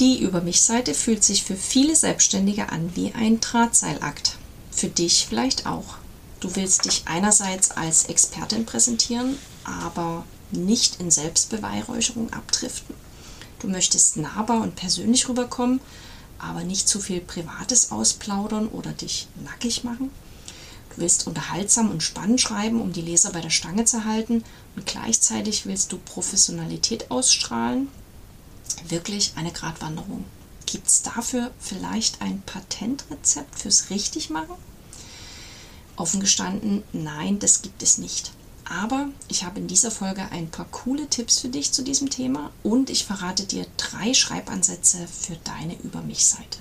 Die Über mich-Seite fühlt sich für viele Selbstständige an wie ein Drahtseilakt. Für dich vielleicht auch. Du willst dich einerseits als Expertin präsentieren, aber nicht in Selbstbeweihräucherung abdriften. Du möchtest nahbar und persönlich rüberkommen, aber nicht zu viel Privates ausplaudern oder dich nackig machen. Du willst unterhaltsam und spannend schreiben, um die Leser bei der Stange zu halten und gleichzeitig willst du Professionalität ausstrahlen, wirklich eine Gratwanderung. Gibt es dafür vielleicht ein Patentrezept fürs Richtigmachen? Offen gestanden, nein, das gibt es nicht. Aber ich habe in dieser Folge ein paar coole Tipps für dich zu diesem Thema und ich verrate dir drei Schreibansätze für deine Über mich-Seite.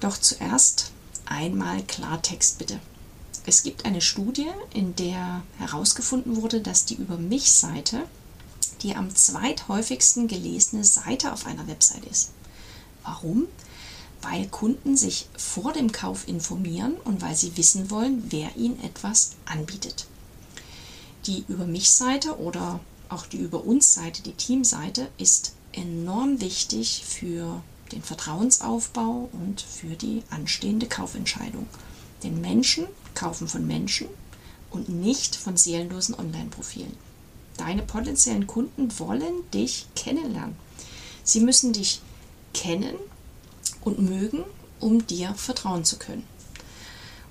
Doch zuerst einmal Klartext bitte. Es gibt eine Studie, in der herausgefunden wurde, dass die Über mich-Seite die am zweithäufigsten gelesene Seite auf einer Website ist. Warum? Weil Kunden sich vor dem Kauf informieren und weil sie wissen wollen, wer ihnen etwas anbietet. Die Über mich Seite oder auch die Über uns Seite, die Teamseite, ist enorm wichtig für den Vertrauensaufbau und für die anstehende Kaufentscheidung. Denn Menschen kaufen von Menschen und nicht von seelenlosen Online-Profilen. Deine potenziellen Kunden wollen dich kennenlernen. Sie müssen dich kennen und mögen, um dir vertrauen zu können.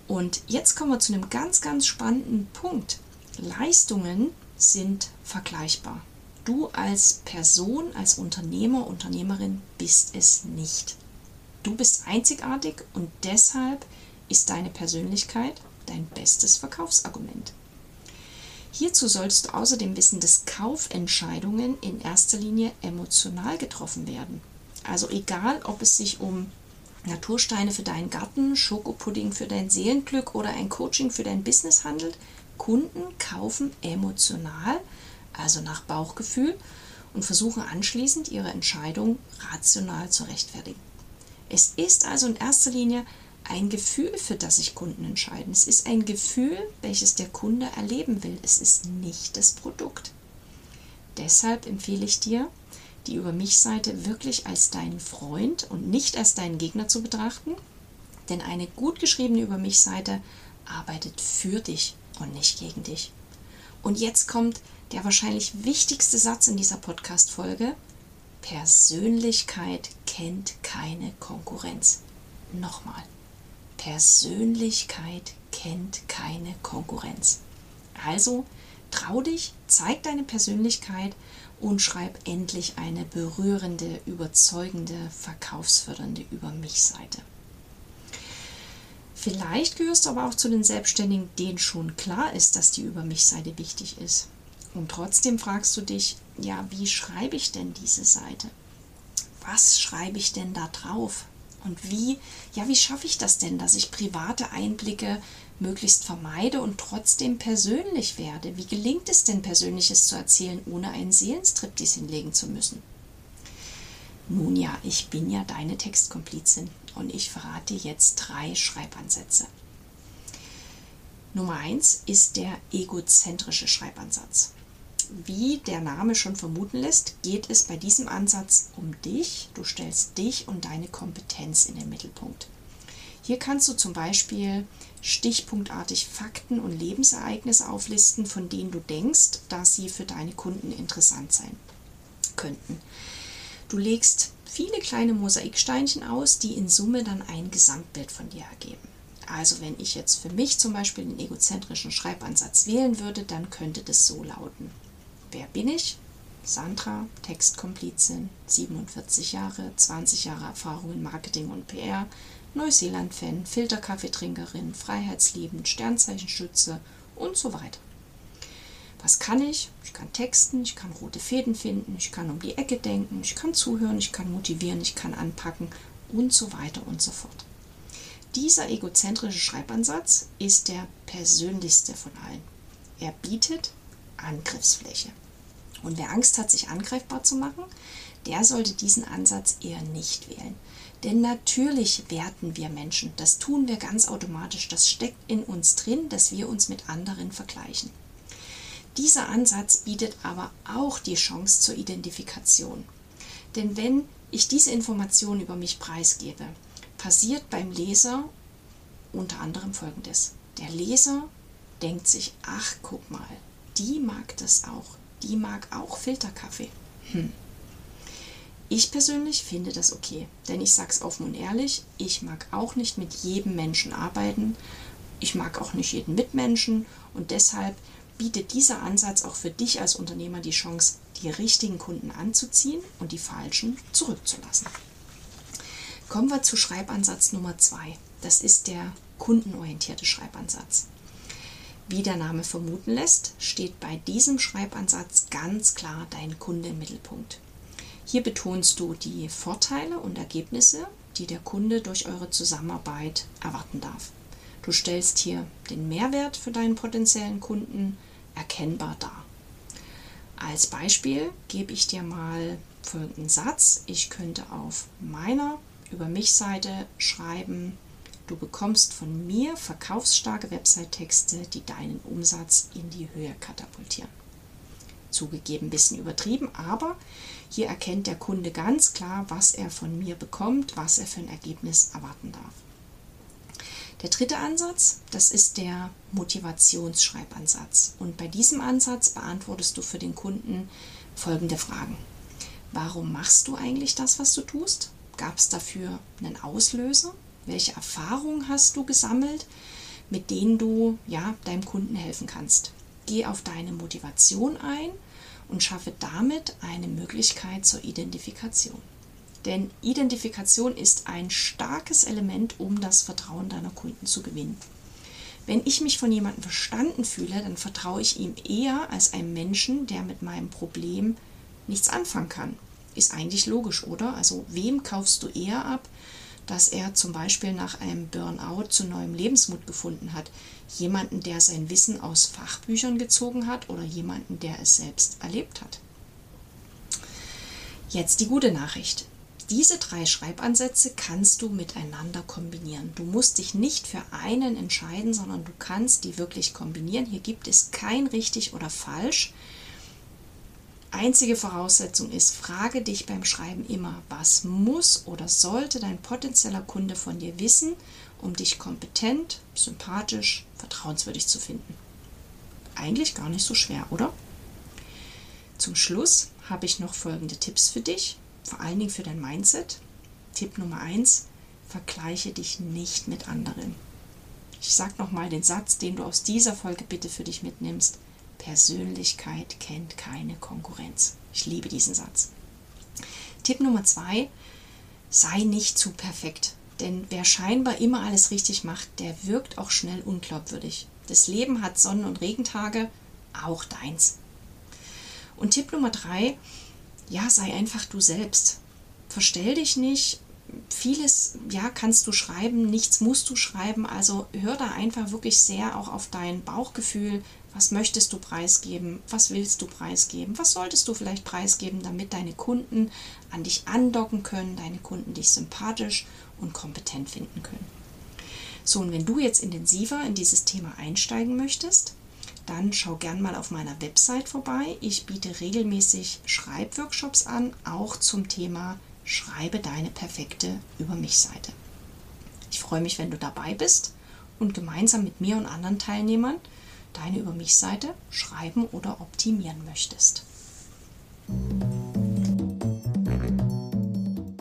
Und jetzt kommen wir zu einem ganz, ganz spannenden Punkt. Leistungen sind vergleichbar. Du als Person, als Unternehmer, Unternehmerin bist es nicht. Du bist einzigartig und deshalb ist deine Persönlichkeit dein bestes Verkaufsargument. Hierzu solltest du außerdem wissen, dass Kaufentscheidungen in erster Linie emotional getroffen werden. Also egal, ob es sich um Natursteine für deinen Garten, Schokopudding für dein Seelenglück oder ein Coaching für dein Business handelt, Kunden kaufen emotional, also nach Bauchgefühl, und versuchen anschließend ihre Entscheidung rational zu rechtfertigen. Es ist also in erster Linie ein Gefühl, für das sich Kunden entscheiden. Es ist ein Gefühl, welches der Kunde erleben will. Es ist nicht das Produkt. Deshalb empfehle ich dir, die Über mich Seite wirklich als deinen Freund und nicht als deinen Gegner zu betrachten, denn eine gut geschriebene Über mich Seite arbeitet für dich und nicht gegen dich. Und jetzt kommt der wahrscheinlich wichtigste Satz in dieser Podcast Folge. Persönlichkeit kennt keine Konkurrenz. Nochmal. Persönlichkeit kennt keine Konkurrenz. Also trau dich, zeig deine Persönlichkeit und schreib endlich eine berührende, überzeugende, verkaufsfördernde Über mich Seite. Vielleicht gehörst du aber auch zu den Selbstständigen, denen schon klar ist, dass die Über mich Seite wichtig ist. Und trotzdem fragst du dich, ja, wie schreibe ich denn diese Seite? Was schreibe ich denn da drauf? Und wie, ja, wie schaffe ich das denn, dass ich private Einblicke möglichst vermeide und trotzdem persönlich werde? Wie gelingt es denn, Persönliches zu erzählen, ohne einen Seelenstriptease hinlegen zu müssen? Nun ja, ich bin ja deine Textkomplizin und ich verrate jetzt drei Schreibansätze. Nummer eins ist der egozentrische Schreibansatz. Wie der Name schon vermuten lässt, geht es bei diesem Ansatz um dich. Du stellst dich und deine Kompetenz in den Mittelpunkt. Hier kannst du zum Beispiel stichpunktartig Fakten und Lebensereignisse auflisten, von denen du denkst, dass sie für deine Kunden interessant sein könnten. Du legst viele kleine Mosaiksteinchen aus, die in Summe dann ein Gesamtbild von dir ergeben. Also wenn ich jetzt für mich zum Beispiel den egozentrischen Schreibansatz wählen würde, dann könnte das so lauten. Wer bin ich? Sandra, Textkomplizin, 47 Jahre, 20 Jahre Erfahrung in Marketing und PR, Neuseeland-Fan, Filterkaffeetrinkerin, Freiheitsliebend, Sternzeichenschütze und so weiter. Was kann ich? Ich kann texten, ich kann rote Fäden finden, ich kann um die Ecke denken, ich kann zuhören, ich kann motivieren, ich kann anpacken und so weiter und so fort. Dieser egozentrische Schreibansatz ist der persönlichste von allen. Er bietet Angriffsfläche. Und wer Angst hat, sich angreifbar zu machen, der sollte diesen Ansatz eher nicht wählen. Denn natürlich werten wir Menschen. Das tun wir ganz automatisch. Das steckt in uns drin, dass wir uns mit anderen vergleichen. Dieser Ansatz bietet aber auch die Chance zur Identifikation. Denn wenn ich diese Informationen über mich preisgebe, passiert beim Leser unter anderem Folgendes. Der Leser denkt sich, ach guck mal, die mag das auch. Die mag auch Filterkaffee. Hm. Ich persönlich finde das okay, denn ich sag's offen und ehrlich, ich mag auch nicht mit jedem Menschen arbeiten. Ich mag auch nicht jeden Mitmenschen und deshalb bietet dieser Ansatz auch für dich als Unternehmer die Chance, die richtigen Kunden anzuziehen und die falschen zurückzulassen. Kommen wir zu Schreibansatz Nummer zwei. Das ist der kundenorientierte Schreibansatz. Wie der Name vermuten lässt, steht bei diesem Schreibansatz ganz klar dein Kunde im Mittelpunkt. Hier betonst du die Vorteile und Ergebnisse, die der Kunde durch eure Zusammenarbeit erwarten darf. Du stellst hier den Mehrwert für deinen potenziellen Kunden erkennbar dar. Als Beispiel gebe ich dir mal folgenden Satz. Ich könnte auf meiner Über mich Seite schreiben, du bekommst von mir verkaufsstarke Website-Texte, die deinen Umsatz in die Höhe katapultieren. Zugegeben ein bisschen übertrieben, aber hier erkennt der Kunde ganz klar, was er von mir bekommt, was er für ein Ergebnis erwarten darf. Der dritte Ansatz, das ist der Motivationsschreibansatz. Und bei diesem Ansatz beantwortest du für den Kunden folgende Fragen. Warum machst du eigentlich das, was du tust? Gab es dafür einen Auslöser? Welche Erfahrungen hast du gesammelt, mit denen du ja, deinem Kunden helfen kannst? Geh auf deine Motivation ein und schaffe damit eine Möglichkeit zur Identifikation. Denn Identifikation ist ein starkes Element, um das Vertrauen deiner Kunden zu gewinnen. Wenn ich mich von jemandem verstanden fühle, dann vertraue ich ihm eher als einem Menschen, der mit meinem Problem nichts anfangen kann. Ist eigentlich logisch, oder? Also wem kaufst du eher ab, dass er zum Beispiel nach einem Burnout zu neuem Lebensmut gefunden hat? Jemanden, der sein Wissen aus Fachbüchern gezogen hat oder jemanden, der es selbst erlebt hat? Jetzt die gute Nachricht. Diese drei Schreibansätze kannst du miteinander kombinieren. Du musst dich nicht für einen entscheiden, sondern du kannst die wirklich kombinieren. Hier gibt es kein richtig oder falsch. Einzige Voraussetzung ist, frage dich beim Schreiben immer, was muss oder sollte dein potenzieller Kunde von dir wissen, um dich kompetent, sympathisch, vertrauenswürdig zu finden. Eigentlich gar nicht so schwer, oder? Zum Schluss habe ich noch folgende Tipps für dich vor allen Dingen für dein Mindset. Tipp Nummer 1, vergleiche dich nicht mit anderen. Ich sage nochmal den Satz, den du aus dieser Folge bitte für dich mitnimmst. Persönlichkeit kennt keine Konkurrenz. Ich liebe diesen Satz. Tipp Nummer 2, sei nicht zu perfekt. Denn wer scheinbar immer alles richtig macht, der wirkt auch schnell unglaubwürdig. Das Leben hat Sonnen- und Regentage, auch deins. Und Tipp Nummer 3, ja, sei einfach du selbst. Verstell dich nicht. Vieles, ja, kannst du schreiben, nichts musst du schreiben. Also hör da einfach wirklich sehr auch auf dein Bauchgefühl. Was möchtest du preisgeben? Was willst du preisgeben? Was solltest du vielleicht preisgeben, damit deine Kunden an dich andocken können, deine Kunden dich sympathisch und kompetent finden können? So, und wenn du jetzt intensiver in dieses Thema einsteigen möchtest, dann schau gern mal auf meiner Website vorbei. Ich biete regelmäßig Schreibworkshops an, auch zum Thema Schreibe deine perfekte Über mich Seite. Ich freue mich, wenn du dabei bist und gemeinsam mit mir und anderen Teilnehmern deine Über mich Seite schreiben oder optimieren möchtest.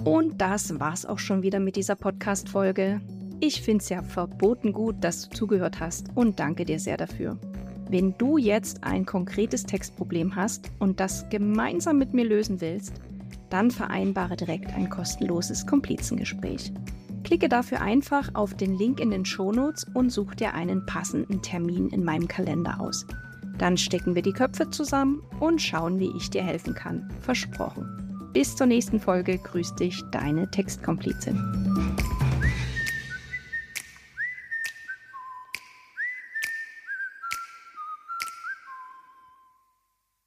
Und das war's auch schon wieder mit dieser Podcast-Folge. Ich finde es ja verboten gut, dass du zugehört hast und danke dir sehr dafür. Wenn du jetzt ein konkretes Textproblem hast und das gemeinsam mit mir lösen willst, dann vereinbare direkt ein kostenloses Komplizengespräch. Klicke dafür einfach auf den Link in den Shownotes und such dir einen passenden Termin in meinem Kalender aus. Dann stecken wir die Köpfe zusammen und schauen, wie ich dir helfen kann. Versprochen. Bis zur nächsten Folge. Grüß dich, deine Textkomplizin.